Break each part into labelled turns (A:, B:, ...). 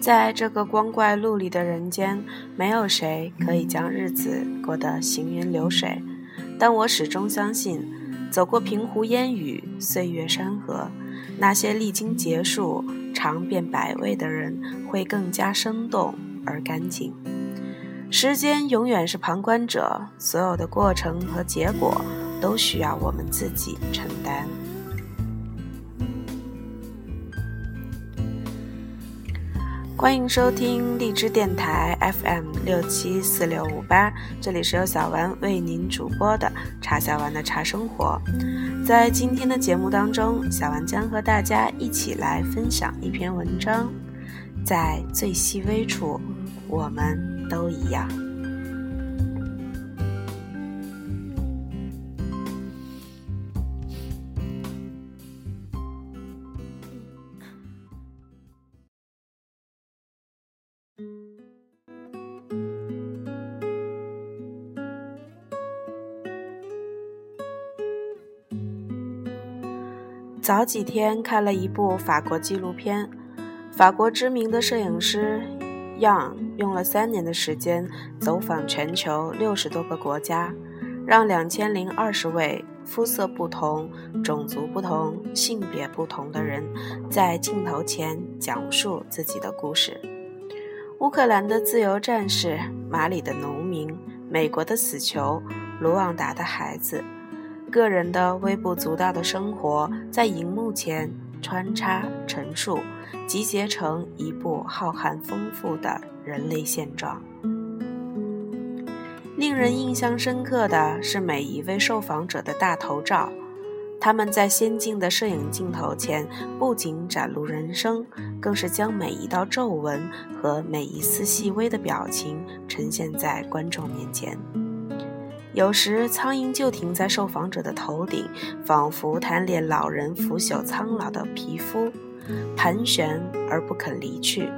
A: 在这个光怪陆离的人间，没有谁可以将日子过得行云流水。但我始终相信，走过平湖烟雨、岁月山河，那些历经劫数、尝遍百味的人，会更加生动而干净。时间永远是旁观者，所有的过程和结果都需要我们自己承担。欢迎收听荔枝电台 FM 六七四六五八，这里是由小丸为您主播的茶小丸的茶生活。在今天的节目当中，小丸将和大家一起来分享一篇文章，在最细微处，我们。都一样。早几天看了一部法国纪录片，法国知名的摄影师。Young 用了三年的时间走访全球六十多个国家，让两千零二十位肤色不同、种族不同、性别不同的人在镜头前讲述自己的故事。乌克兰的自由战士、马里的农民、美国的死囚、卢旺达的孩子，个人的微不足道的生活在荧幕前穿插陈述。集结成一部浩瀚丰富的人类现状。令人印象深刻的是每一位受访者的大头照，他们在先进的摄影镜头前，不仅展露人生，更是将每一道皱纹和每一丝细微的表情呈现在观众面前。有时，苍蝇就停在受访者的头顶，仿佛贪恋老人腐朽苍老的皮肤。盘旋而不肯离去，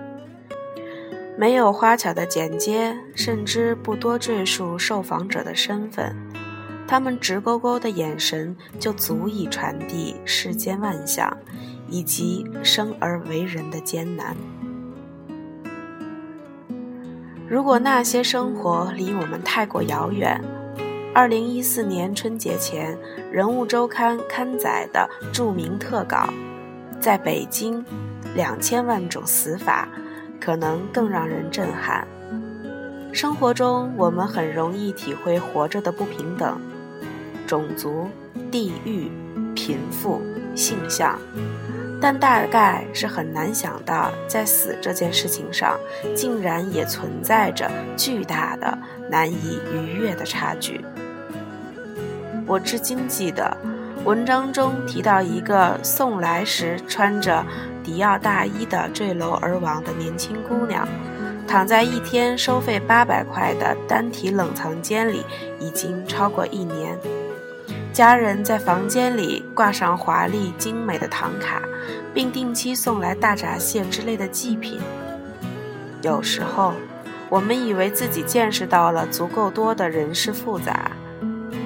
A: 没有花巧的剪接，甚至不多赘述受访者的身份，他们直勾勾的眼神就足以传递世间万象，以及生而为人的艰难。如果那些生活离我们太过遥远，二零一四年春节前，《人物周刊》刊载的著名特稿。在北京，两千万种死法，可能更让人震撼。生活中，我们很容易体会活着的不平等，种族、地域、贫富、性向，但大概是很难想到，在死这件事情上，竟然也存在着巨大的、难以逾越的差距。我至今记得。文章中提到一个送来时穿着迪奥大衣的坠楼而亡的年轻姑娘，躺在一天收费八百块的单体冷藏间里已经超过一年。家人在房间里挂上华丽精美的唐卡，并定期送来大闸蟹之类的祭品。有时候，我们以为自己见识到了足够多的人事复杂。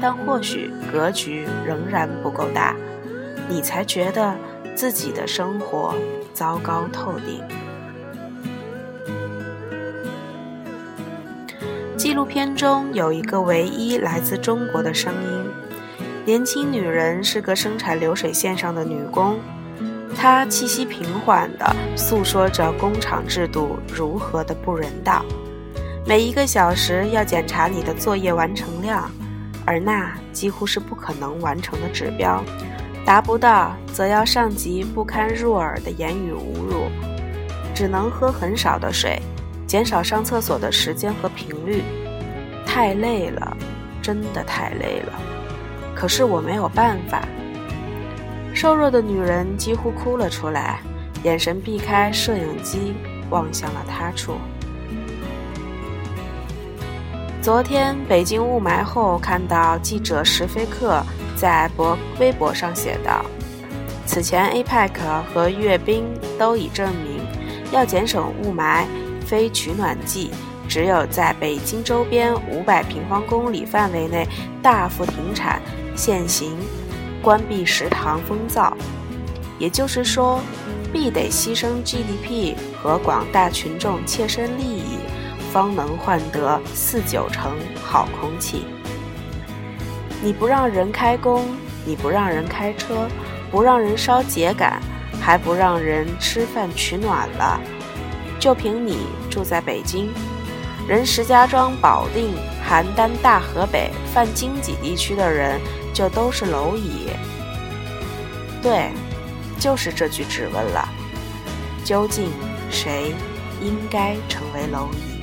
A: 但或许格局仍然不够大，你才觉得自己的生活糟糕透顶。纪录片中有一个唯一来自中国的声音，年轻女人是个生产流水线上的女工，她气息平缓地诉说着工厂制度如何的不人道，每一个小时要检查你的作业完成量。而那几乎是不可能完成的指标，达不到则要上级不堪入耳的言语侮辱，只能喝很少的水，减少上厕所的时间和频率。太累了，真的太累了。可是我没有办法。瘦弱的女人几乎哭了出来，眼神避开摄影机，望向了他处。昨天北京雾霾后，看到记者石飞克在博微博上写道：“此前 APEC 和阅兵都已证明，要减省雾霾，非取暖剂，只有在北京周边五百平方公里范围内大幅停产、限行、关闭食堂、封灶。也就是说，必得牺牲 GDP。”和广大群众切身利益，方能换得四九成好空气。你不让人开工，你不让人开车，不让人烧秸秆，还不让人吃饭取暖了，就凭你住在北京，人石家庄、保定、邯郸、大河北、泛京济地区的人就都是蝼蚁。对，就是这句质问了：究竟谁应该成为蝼蚁？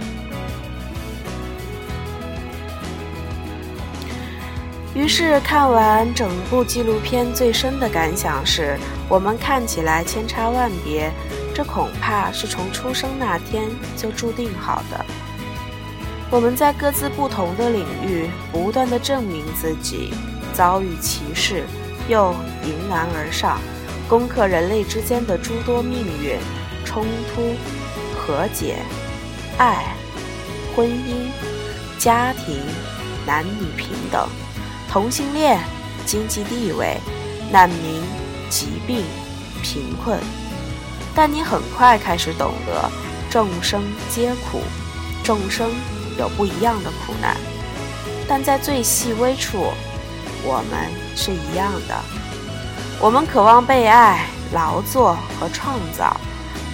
A: 于是看完整部纪录片，最深的感想是：我们看起来千差万别，这恐怕是从出生那天就注定好的。我们在各自不同的领域不断的证明自己，遭遇歧视，又迎难而上，攻克人类之间的诸多命运、冲突、和解、爱、婚姻、家庭、男女平等。同性恋、经济地位、难民、疾病、贫困，但你很快开始懂得，众生皆苦，众生有不一样的苦难，但在最细微处，我们是一样的。我们渴望被爱、劳作和创造，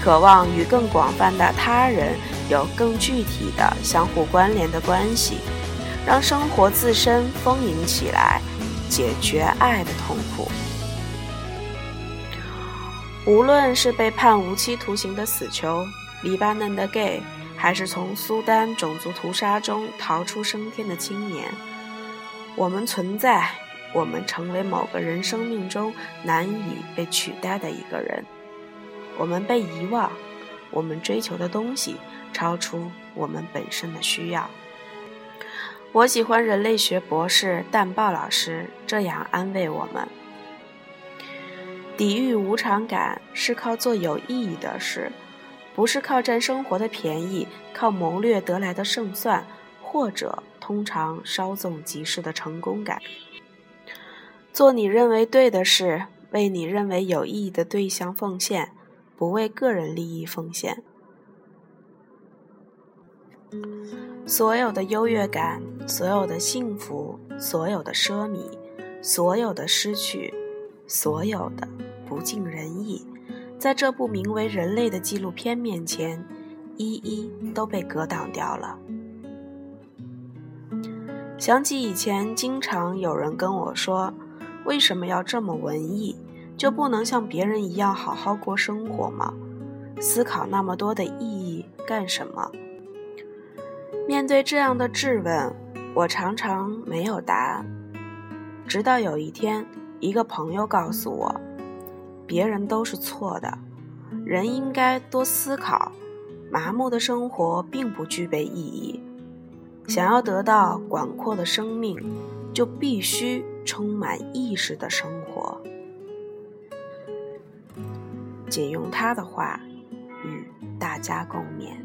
A: 渴望与更广泛的他人有更具体的相互关联的关系。让生活自身丰盈起来，解决爱的痛苦。无论是被判无期徒刑的死囚、黎巴嫩的 gay，还是从苏丹种族屠杀中逃出升天的青年，我们存在，我们成为某个人生命中难以被取代的一个人。我们被遗忘，我们追求的东西超出我们本身的需要。我喜欢人类学博士淡豹老师这样安慰我们：抵御无常感是靠做有意义的事，不是靠占生活的便宜，靠谋略得来的胜算，或者通常稍纵即逝的成功感。做你认为对的事，为你认为有意义的对象奉献，不为个人利益奉献。所有的优越感，所有的幸福，所有的奢靡，所有的失去，所有的不尽人意，在这部名为《人类》的纪录片面前，一一都被格挡掉了。想起以前，经常有人跟我说：“为什么要这么文艺？就不能像别人一样好好过生活吗？思考那么多的意义干什么？”面对这样的质问，我常常没有答案。直到有一天，一个朋友告诉我：“别人都是错的，人应该多思考。麻木的生活并不具备意义。想要得到广阔的生命，就必须充满意识的生活。”仅用他的话与大家共勉。